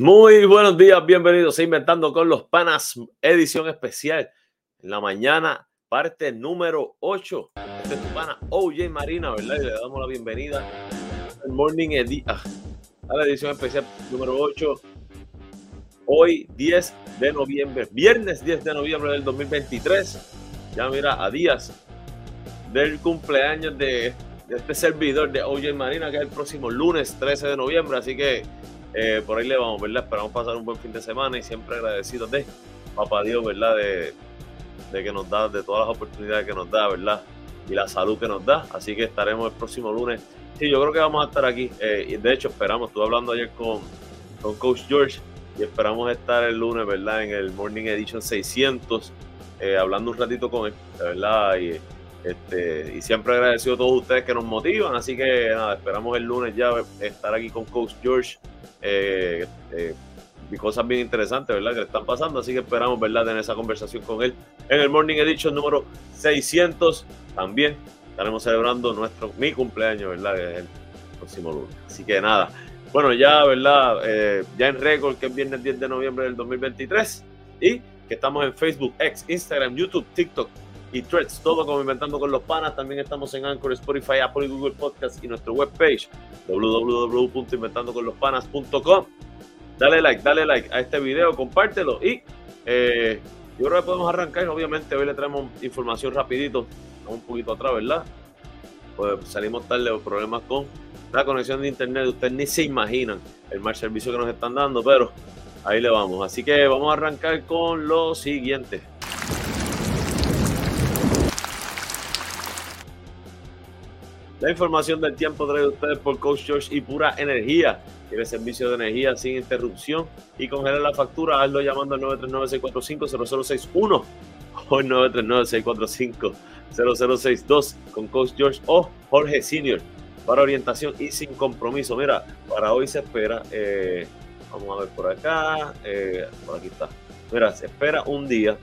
Muy buenos días, bienvenidos a Inventando con los Panas, edición especial en la mañana, parte número 8. Este es tu pana OJ Marina, ¿verdad? Y le damos la bienvenida al Morning Edi ah, a la edición especial número 8. Hoy, 10 de noviembre, viernes 10 de noviembre del 2023. Ya mira, a días del cumpleaños de, de este servidor de OJ Marina, que es el próximo lunes 13 de noviembre. Así que eh, por ahí le vamos, ¿verdad? Esperamos pasar un buen fin de semana y siempre agradecidos de Papá Dios, ¿verdad? De, que nos da, de todas las oportunidades que nos da, ¿verdad? Y la salud que nos da. Así que estaremos el próximo lunes. Sí, yo creo que vamos a estar aquí. Eh, de hecho, esperamos, estuve hablando ayer con, con Coach George y esperamos estar el lunes, ¿verdad? En el Morning Edition 600, eh, hablando un ratito con él, ¿verdad? Este, y siempre agradecido a todos ustedes que nos motivan. Así que nada, esperamos el lunes ya estar aquí con Coach George eh, eh, y cosas bien interesantes, ¿verdad? Que le están pasando, así que esperamos, ¿verdad?, tener esa conversación con él en el Morning Edition número 600. También estaremos celebrando nuestro, mi cumpleaños, ¿verdad?, el próximo lunes. Así que nada, bueno, ya, ¿verdad?, eh, ya en récord, que es viernes 10 de noviembre del 2023 y que estamos en Facebook, X, Instagram, YouTube, TikTok, y Threads, todo como Inventando con los Panas. También estamos en Anchor, Spotify, Apple y Google Podcast y nuestra webpage www.inventandoconlospanas.com. Dale like, dale like a este video, compártelo y eh, yo creo que podemos arrancar. Obviamente hoy le traemos información rapidito, un poquito atrás, ¿verdad? Pues salimos tarde los problemas con la conexión de internet. Ustedes ni se imaginan el mal servicio que nos están dando, pero ahí le vamos. Así que vamos a arrancar con lo siguiente. La información del tiempo trae ustedes por Coach George y Pura Energía. Tiene servicio de energía sin interrupción y congelar la factura. Hazlo llamando al 939-645-0061 o el 939-645-0062 con Coach George o Jorge Senior para orientación y sin compromiso. Mira, para hoy se espera, eh, vamos a ver por acá, eh, por aquí está. Mira, se espera un día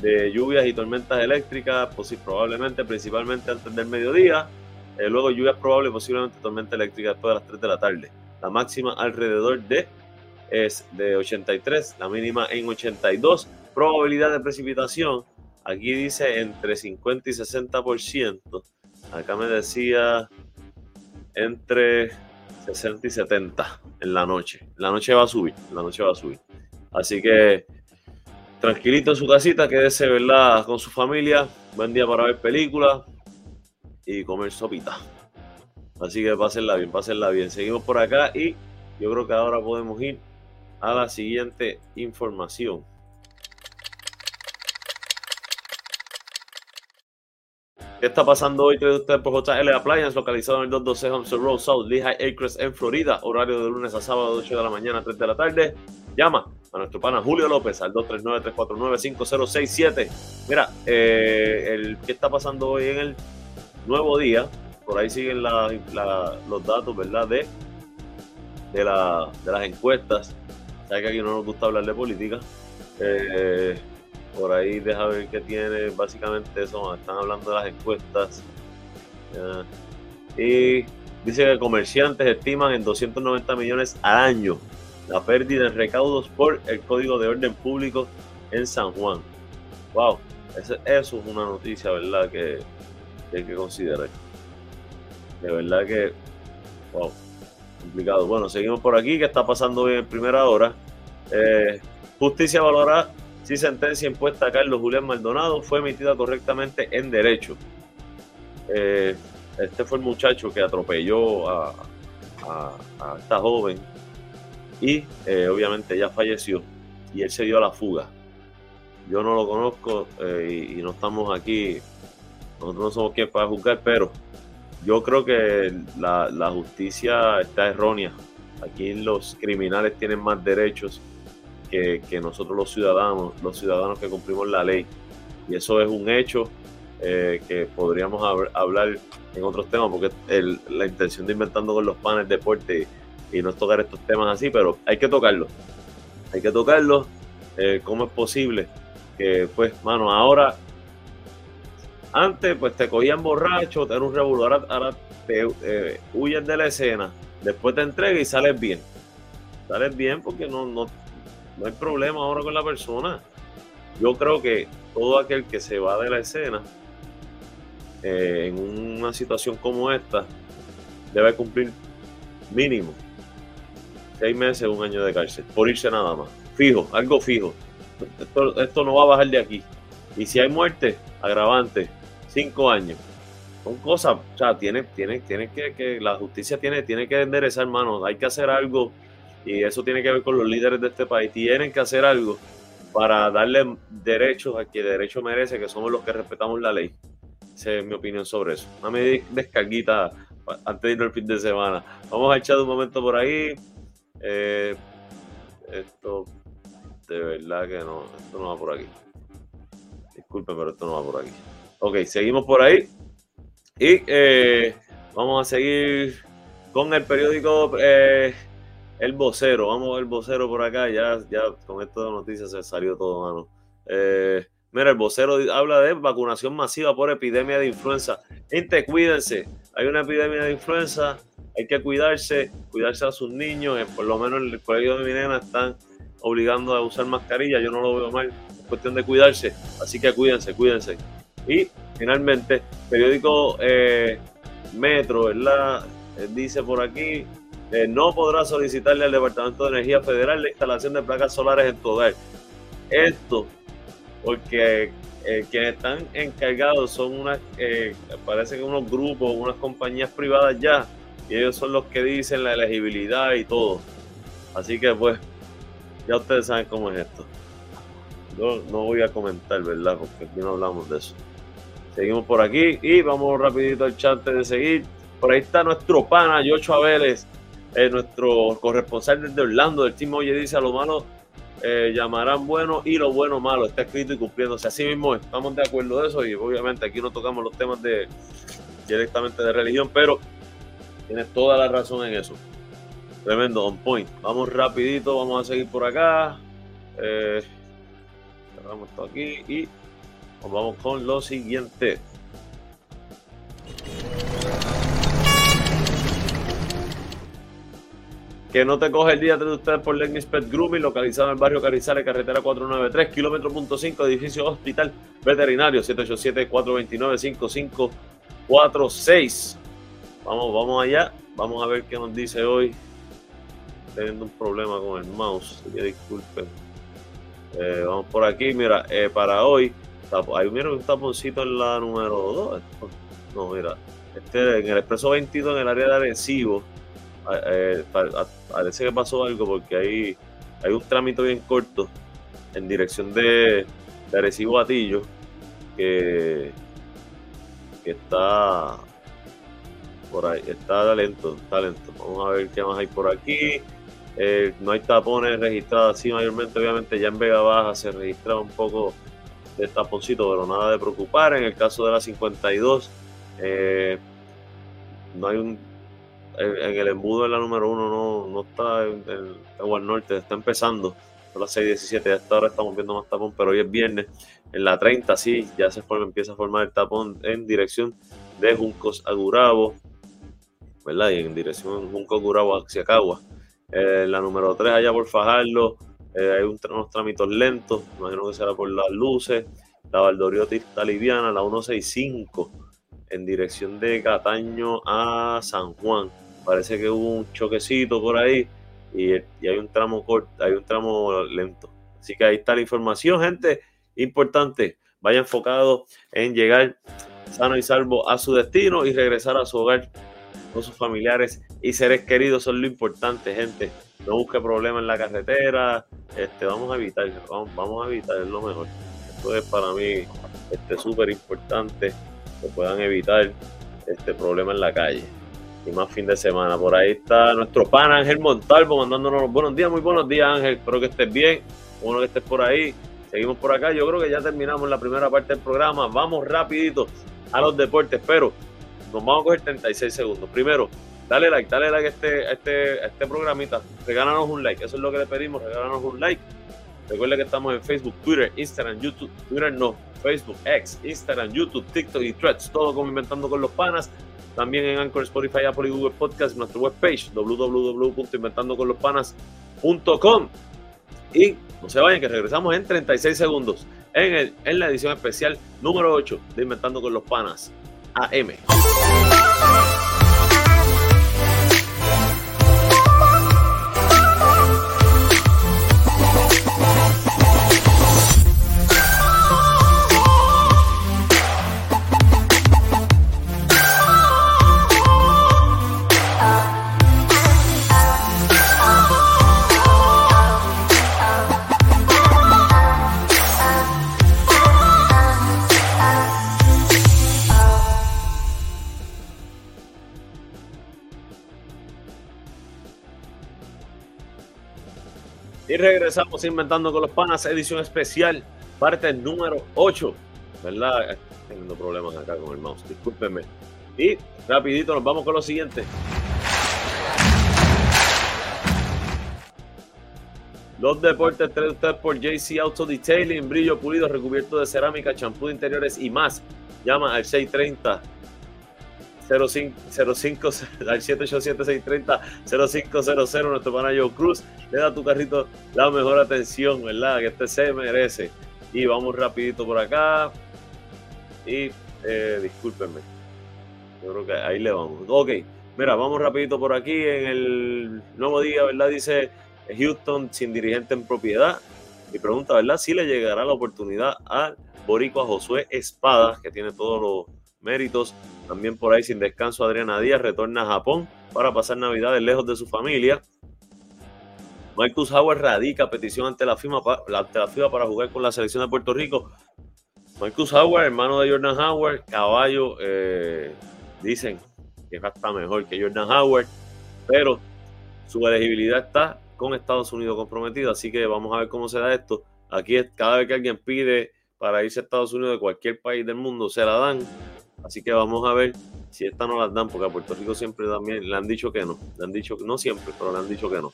de lluvias y tormentas eléctricas, pues, probablemente, principalmente antes del mediodía eh, luego lluvia probable, posiblemente tormenta eléctrica después de las 3 de la tarde. La máxima alrededor de es de 83, la mínima en 82. Probabilidad de precipitación, aquí dice entre 50 y 60%. Acá me decía entre 60 y 70 en la noche. La noche va a subir, la noche va a subir. Así que tranquilito en su casita, quédese ¿verdad? con su familia. Buen día para ver películas, y comer sopita. Así que pásenla bien, pásenla bien. Seguimos por acá y yo creo que ahora podemos ir a la siguiente información. ¿Qué está pasando hoy? Trae usted por JL Appliance, localizado en el 212 Homestead Road South, Lehigh Acres, en Florida. Horario de lunes a sábado, de 8 de la mañana a 3 de la tarde. Llama a nuestro pana Julio López al 239-349-5067. Mira, eh, el, ¿qué está pasando hoy en el nuevo día. Por ahí siguen los datos, ¿verdad? De, de, las encuestas. Sabes que aquí no nos gusta hablar de política. Eh, por ahí deja ver qué tiene. Básicamente eso, están hablando de las encuestas. y dice que comerciantes estiman en 290 millones al año la pérdida en recaudos por el Código de Orden Público en San Juan. Wow, eso, eso es una noticia, ¿verdad? Que, hay que considerar. De verdad que, wow, complicado. Bueno, seguimos por aquí. ¿Qué está pasando hoy en primera hora? Eh, justicia valorará si sentencia impuesta a Carlos Julián Maldonado fue emitida correctamente en derecho. Eh, este fue el muchacho que atropelló a, esta joven y eh, obviamente ya falleció y él se dio a la fuga. Yo no lo conozco y, no estamos aquí nosotros no somos quien para juzgar, pero yo creo que la, justicia está errónea. Aquí los criminales tienen más derechos que, nosotros los ciudadanos, los ciudadanos que cumplimos la ley. Y eso es un hecho eh, que podríamos hablar en otros temas, porque la intención de Inventando con los Panes Deporte y no es tocar estos temas así, pero hay que tocarlo. Hay que tocarlo. Eh, ¿Cómo es posible que, pues, mano, ahora antes, pues te cogían borracho, te era un revolver, ahora, te eh, de la escena, después te entregas y sales bien. sales bien porque no, no, no hay problema ahora con la persona. Yo creo que todo aquel que se va de la escena eh, en una situación como esta debe cumplir mínimo seis meses, un año de cárcel, por irse nada más. Fijo, algo fijo. Esto no va a bajar de aquí. Y si hay muerte, agravante, cinco años. Son cosas, o sea, tiene, tiene, tiene que, que, la justicia tiene, tiene que enderezar manos, hay que hacer algo, y eso tiene que ver con los líderes de este país. Tienen que hacer algo para darle derechos a quien derecho merece, que somos los que respetamos la ley. Esa es mi opinión sobre eso. Una descarguita antes de ir al fin de semana. Vamos a echar un momento por ahí. Eh, esto, de verdad que no, esto no va por aquí. Disculpen, pero esto no va por aquí. Ok, seguimos por ahí. Y eh, vamos a seguir con el periódico eh, El Vocero. Vamos al Vocero por acá. Ya, ya con esto de noticias se salió todo, mano. mira, el vocero habla de vacunación masiva por epidemia de influenza. Gente, cuídense. Hay una epidemia de influenza hay que cuidarse, cuidarse a sus niños. Eh, por lo menos en el colegio de mi nena están obligando a usar mascarilla. Yo no lo veo mal. Es cuestión de cuidarse. Así que cuídense, cuídense. Y finalmente, periódico eh, Metro, ¿verdad? Eh, dice por aquí, no podrá solicitarle al Departamento de Energía Federal la instalación de placas solares en tu hogar. Esto, porque quienes están encargados son unas, parece que unos grupos, unas compañías privadas ya, y ellos son los que dicen la elegibilidad y todo. Así que pues, ya ustedes saben cómo es esto. Yo no voy a comentar, ¿verdad? Porque aquí no hablamos de eso. Seguimos por aquí y vamos rapidito al chat de seguir. Por ahí está nuestro pana, Yocho Vélez, eh, nuestro corresponsal desde Orlando del Team Oye, dice a lo malo eh, llamarán bueno y lo bueno malo. Está escrito y cumpliéndose. Así mismo estamos de acuerdo de eso y obviamente aquí no tocamos los temas de directamente de religión, pero Tienes toda la razón en eso. Tremendo, on point. Vamos rapidito, vamos a seguir por acá. Eh, cerramos esto aquí y vamos con lo siguiente. Que no te coge el día de ustedes por Lenny Pet Grooming, localizado en el barrio Carizales, carretera 493, kilómetro punto 5, edificio hospital veterinario, 787-429-5546. Vamos, vamos allá. Vamos a ver qué nos dice hoy. Teniendo un problema con el mouse, disculpen. Eh, vamos por aquí. Mira, eh, para hoy, hay un taponcito en la número 2. No, mira, este, en el expreso 22, en el área de Arecibo, eh, parece que pasó algo porque hay, hay un trámite bien corto en dirección de, Arecibo Batillo que, que está por ahí. Está lento, está lento. Vamos a ver qué más hay por aquí. Eh, no hay tapones registrados así mayormente, obviamente ya en Vega Baja se registra un poco de taponcito, pero nada de preocupar. En el caso de la 52, eh, no hay un en, el embudo de la número uno no, no está en el agua norte, está empezando. Son las 6.17, hasta ahora estamos viendo más tapón, pero hoy es viernes. En la 30 sí, ya se forma, empieza a formar el tapón en dirección de Juncos a Gurabo. ¿verdad? Y en dirección Junco Curabo hacia Cagua. Eh, la número 3 allá por Fajardo, eh, hay unos trámites lentos, imagino que será por las luces. La Valdoriotti está liviana, la 165 en dirección de Cataño a San Juan. Parece que hubo un choquecito por ahí y, y hay un tramo corto, hay un tramo lento. Así que ahí está la información, gente. Importante, vaya enfocado en llegar sano y salvo a su destino y regresar a su hogar con sus familiares y seres queridos son lo importante, gente. No busque problemas en la carretera, este, vamos a evitar, vamos, a evitar, es lo mejor. Esto es para mí este, súper importante que puedan evitar este problema en la calle. Y más fin de semana. Por ahí está nuestro pan Ángel Montalvo mandándonos buenos días. Muy buenos días, Ángel. Espero que estés bien. Bueno que estés por ahí. Seguimos por acá. Yo creo que ya terminamos la primera parte del programa. Vamos rapidito a los deportes, pero nos vamos a coger 36 segundos. Primero, dale like, dale like a este, este, este programita. Regálanos un like, eso es lo que le pedimos, regálanos un like. Recuerda que estamos en Facebook, Twitter, Instagram, YouTube, Twitter no, Facebook, X, Instagram, YouTube, TikTok y Threads, todo como Inventando con los Panas. También en Anchor, Spotify, Apple y Google Podcast, nuestra webpage www.inventandoconlospanas.com Y no se vayan, que regresamos en 36 segundos en, el, en la edición especial número 8 de Inventando con los Panas AM. Regresamos inventando con los panas, edición especial, parte número 8. ¿Verdad? Teniendo problemas acá con el mouse, discúlpenme. Y rapidito nos vamos con lo siguiente. Los deportes trae usted por JC Auto Detailing, brillo pulido, recubierto de cerámica, champú de interiores y más. Llama al 630 05, 05 al 787-630-0500, nuestro pana Joe Cruz, le da tu carrito la mejor atención, ¿verdad? Que este se merece. Y vamos rapidito por acá. Y eh, discúlpenme. Yo creo que ahí le vamos. Ok, mira, vamos rapidito por aquí en el nuevo día, ¿verdad? Dice Houston sin dirigente en propiedad. Y pregunta, ¿verdad? Si le llegará la oportunidad al boricua Josué Espadas, que tiene todos los méritos. También por ahí sin descanso Adriana Díaz retorna a Japón para pasar navidades lejos de su familia. Marcus Howard radica petición ante la FIBA, ante la FIBA para jugar con la selección de Puerto Rico. Marcus Howard, hermano de Jordan Howard, caballo, eh, dicen que está mejor que Jordan Howard, pero su elegibilidad está con Estados Unidos comprometido, así que vamos a ver cómo se da esto. Aquí cada vez que alguien pide para irse a Estados Unidos de cualquier país del mundo, se la dan. Así que vamos a ver si esta no las dan, porque a Puerto Rico siempre también le han dicho que no. Le han dicho, no siempre, pero le han dicho que no.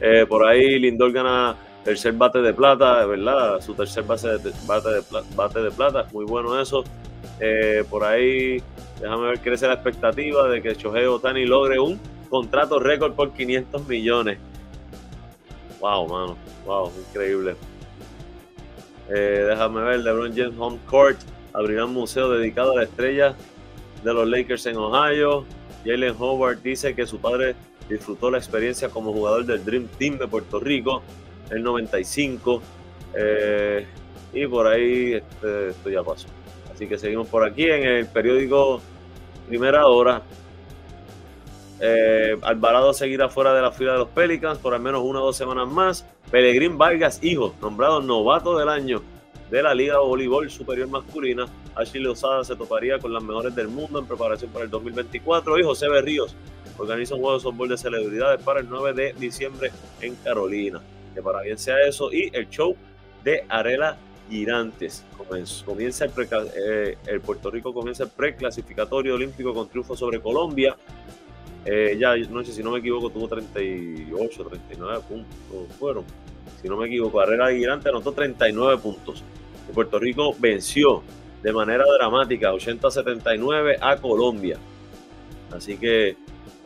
Eh, por ahí Lindor gana tercer bate de plata, ¿verdad? Su tercer bate, de, bate de plata, muy bueno eso. Eh, por ahí, déjame ver, crece la expectativa de que Shohei Otani logre un contrato récord por 500 millones. Wow, mano, wow, increíble. Eh, déjame ver, LeBron James Home Court abrirá un museo dedicado a la estrella de los Lakers en Ohio. Jalen Howard dice que su padre disfrutó la experiencia como jugador del Dream Team de Puerto Rico en el 95. Eh, y por ahí este, esto ya pasó. Así que seguimos por aquí en el periódico Primera Hora. Eh, Alvarado seguirá fuera de la fila de los Pelicans por al menos una o dos semanas más. Pelegrín Vargas, hijo, nombrado novato del año de la Liga de Voleibol Superior Masculina. Ashley Lozada se toparía con las mejores del mundo en preparación para el 2024 y José Berríos organiza un juego de softball de celebridades para el 9 de diciembre en Carolina. Que para bien sea eso y el show de Arela Girantes. Comienza el, eh, el Puerto Rico comienza el preclasificatorio olímpico con triunfo sobre Colombia. Eh, ya, no sé si no me equivoco, tuvo 38, 39 puntos, fueron. Si no me equivoco, Arela Girante anotó 39 puntos. Puerto Rico venció de manera dramática 80-79 a Colombia. Así que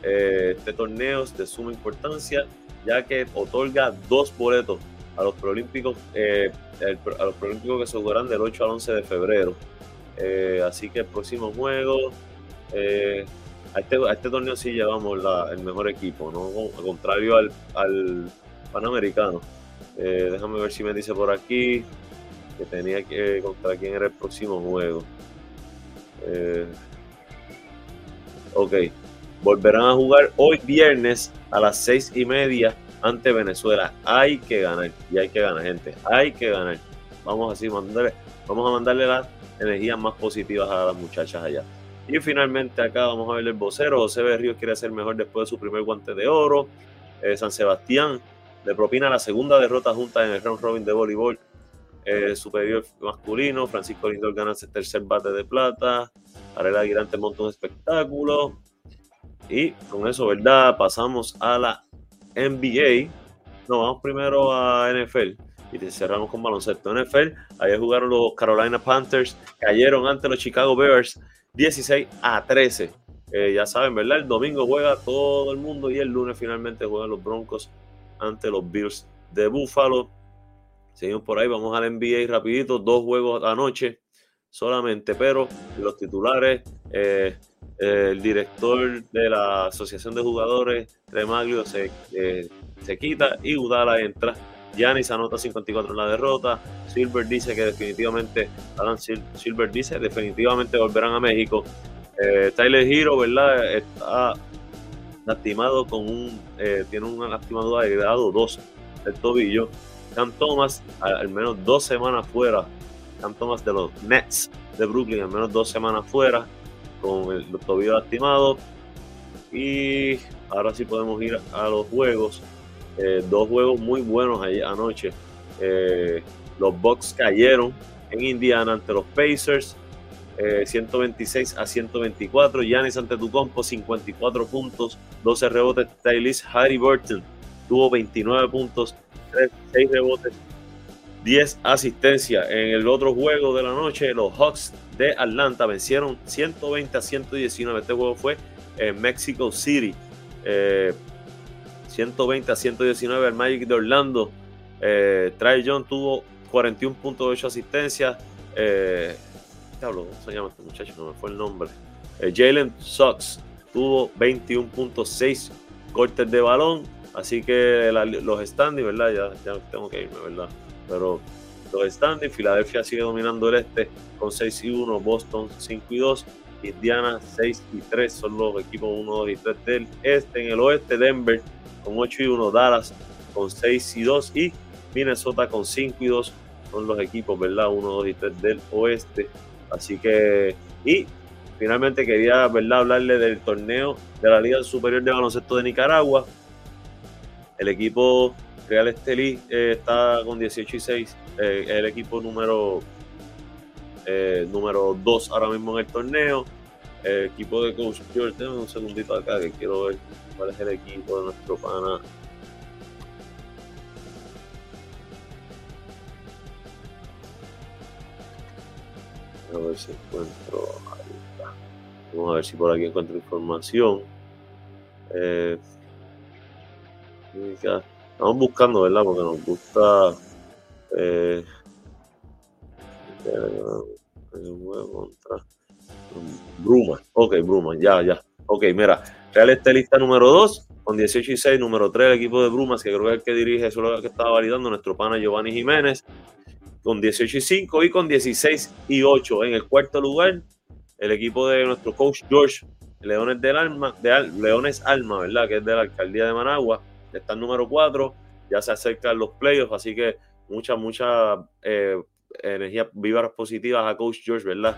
eh, este torneo es de suma importancia ya que otorga dos boletos a los preolímpicos, eh, a los preolímpicos que se jugarán del 8 al 11 de febrero. Eh, así que el próximo juego, a, este, a este torneo sí llevamos el mejor equipo, ¿no? al contrario al Panamericano. déjame ver si me dice por aquí que tenía que contra quién era el próximo juego. Eh, ok, volverán a jugar hoy viernes a las seis y media ante Venezuela. Hay que ganar y hay que ganar, gente. Hay que ganar. Vamos así, mandarle, vamos a mandarle las energías más positivas a las muchachas allá. Y finalmente acá vamos a ver el vocero. José Berríos quiere ser mejor después de su primer guante de oro. Eh, San Sebastián le propina la segunda derrota junta en el round robin de voleibol eh, superior masculino. Francisco Lindor gana el tercer bate de plata. Arela Aguirante monta un espectáculo. Y con eso, ¿verdad? Pasamos a la NBA. No, vamos primero a NFL. Y cerramos con baloncesto. NFL, ayer jugaron los Carolina Panthers. Cayeron ante los Chicago Bears 16 a 13. Eh, ya saben, ¿verdad? El domingo juega todo el mundo y el lunes finalmente juegan los Broncos ante los Bills de Buffalo. Seguimos por ahí, vamos al NBA rapidito, dos juegos anoche solamente, pero los titulares, eh, el director de la Asociación de Jugadores, Remaglio, se, eh, se quita y Udala entra. Yanis anota 54 en la derrota. Silver dice que definitivamente, Alan Silver dice definitivamente volverán a México. Eh, Tyler Hero, ¿verdad? Está lastimado con un, eh, tiene una lastimadura de grado 2 del tobillo. Cam Thomas, al, menos dos semanas fuera. Cam Thomas de los Nets de Brooklyn, al menos dos semanas fuera, con el, tobillo lastimado. Y ahora sí podemos ir a los juegos. Eh, dos juegos muy buenos ayer, anoche. los Bucks cayeron en Indiana ante los Pacers. 126 eh, a 124. Giannis Antetokounmpo 54 puntos, 12 rebotes. Tylis Harry Burton tuvo 29 puntos, 6 rebotes, 10 asistencias. En el otro juego de la noche, los Hawks de Atlanta vencieron 120 a 119. Este juego fue en Mexico City. 120 eh, a 119 el Magic de Orlando. Eh, Trae John tuvo 41.8 asistencias. Eh, ¿cómo se llama este muchacho? No me fue el nombre. Eh, Jalen Sox tuvo 21.6 cortes de balón, así que los standings, ¿verdad? Ya, ya, tengo que irme, ¿verdad? Pero los standings, Filadelfia sigue dominando el este con 6 y 1, Boston 5 y 2, Indiana 6 y 3 son los equipos 1, 2 y 3 del este. En el oeste, Denver con 8 y 1, Dallas con 6 y 2 y Minnesota con 5 y 2 son los equipos, ¿verdad? 1, 2 y 3 del oeste. Así que, y finalmente quería ¿verdad? hablarle del torneo de la Liga Superior de Baloncesto de Nicaragua. El equipo Real Estelí eh, está con 18 y 6, eh, el equipo número eh, número 2 ahora mismo en el torneo. El equipo de Coach George, tengo un segundito acá que quiero ver cuál es el equipo de nuestro pana A ver si encuentro. Vamos a ver si por aquí encuentro información. Eh, estamos buscando, ¿verdad? Porque nos gusta. Eh, contra Bruma. Ok, Bruma, ya, ya. Ok, mira. Real Estelista número 2 con 18 y 6. Número 3, el equipo de Brumas, que creo que es el que dirige, eso es lo que estaba validando nuestro pana Giovanni Jiménez con 18 y 5 y con 16 y 8. En el cuarto lugar, el equipo de nuestro coach George Leones del Alma, de Leones Alma, ¿verdad? Que es de la alcaldía de Managua, está el número 4, ya se acercan los playoffs, así que mucha, mucha eh, energía vivas positivas a Coach George, ¿verdad?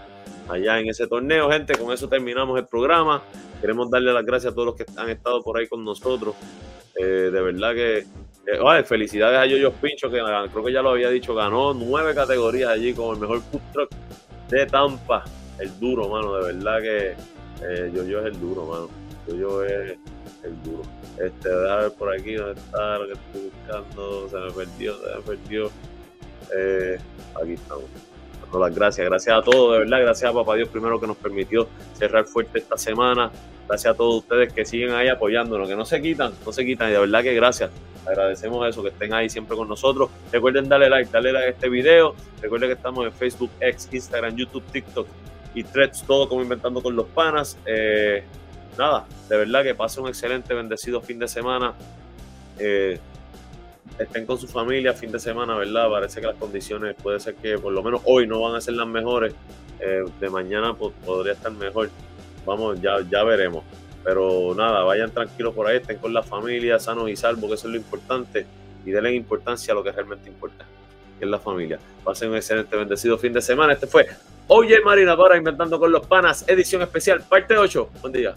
Allá en ese torneo, gente, con eso terminamos el programa. Queremos darle las gracias a todos los que han estado por ahí con nosotros. Eh, de verdad que eh, felicidades a Yoyo Pincho, que creo que ya lo había dicho, ganó nueve categorías allí como el mejor food truck de Tampa. El duro, mano, de verdad que eh, Yoyo es el duro, mano. Yoyo es el duro. Este, déjame ver por aquí dónde está lo que estoy buscando. Se me perdió, se me perdió. Eh, aquí estamos. las gracias, gracias a todos, de verdad, gracias a Papá Dios primero que nos permitió cerrar fuerte esta semana. Gracias a todos ustedes que siguen ahí apoyándonos, que no se quitan, no se quitan, y de verdad que gracias. Agradecemos eso, que estén ahí siempre con nosotros. Recuerden darle like, darle like a este video. Recuerden que estamos en Facebook, X, Instagram, YouTube, TikTok y Threads, todo como inventando con los panas. Eh, nada, de verdad que pasen un excelente, bendecido fin de semana. Eh, estén con su familia fin de semana, ¿verdad? Parece que las condiciones puede ser que por lo menos hoy no van a ser las mejores. Eh, de mañana pues, podría estar mejor. Vamos, ya, ya veremos. Pero nada, vayan tranquilos por ahí, estén con la familia, sanos y salvos, que eso es lo importante. Y denle importancia a lo que realmente importa, que es la familia. Pasen un excelente, bendecido fin de semana. Este fue Oye Marina para Inventando con los Panas, edición especial, parte 8. Buen día.